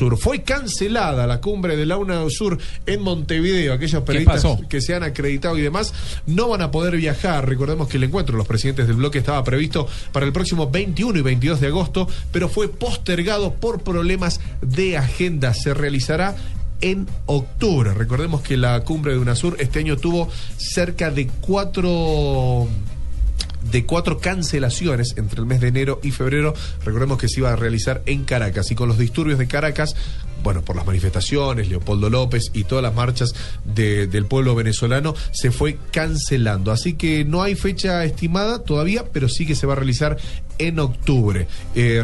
Sur. Fue cancelada la cumbre de la UNA Sur en Montevideo. Aquellos periodistas que se han acreditado y demás no van a poder viajar. Recordemos que el encuentro de los presidentes del bloque estaba previsto para el próximo 21 y 22 de agosto, pero fue postergado por problemas de agenda. Se realizará en octubre. Recordemos que la cumbre de UNASUR este año tuvo cerca de cuatro de cuatro cancelaciones entre el mes de enero y febrero. Recordemos que se iba a realizar en Caracas y con los disturbios de Caracas, bueno, por las manifestaciones, Leopoldo López y todas las marchas de- del pueblo venezolano, se fue cancelando. Así que no hay fecha estimada todavía, pero sí que se va a realizar en octubre. Eh,